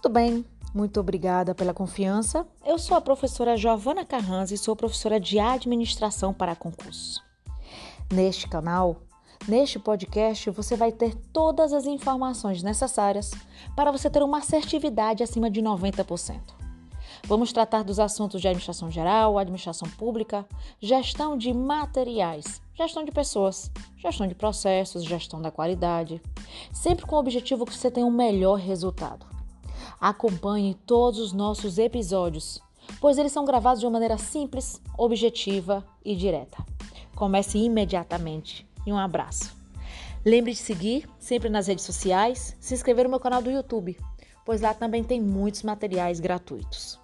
Tudo bem? Muito obrigada pela confiança. Eu sou a professora Giovana Carranza e sou professora de administração para concurso. Neste canal, neste podcast, você vai ter todas as informações necessárias para você ter uma assertividade acima de 90%. Vamos tratar dos assuntos de administração geral, administração pública, gestão de materiais, gestão de pessoas, gestão de processos, gestão da qualidade, sempre com o objetivo que você tenha um melhor resultado. Acompanhe todos os nossos episódios, pois eles são gravados de uma maneira simples, objetiva e direta. Comece imediatamente e um abraço. Lembre de seguir sempre nas redes sociais, se inscrever no meu canal do YouTube, pois lá também tem muitos materiais gratuitos.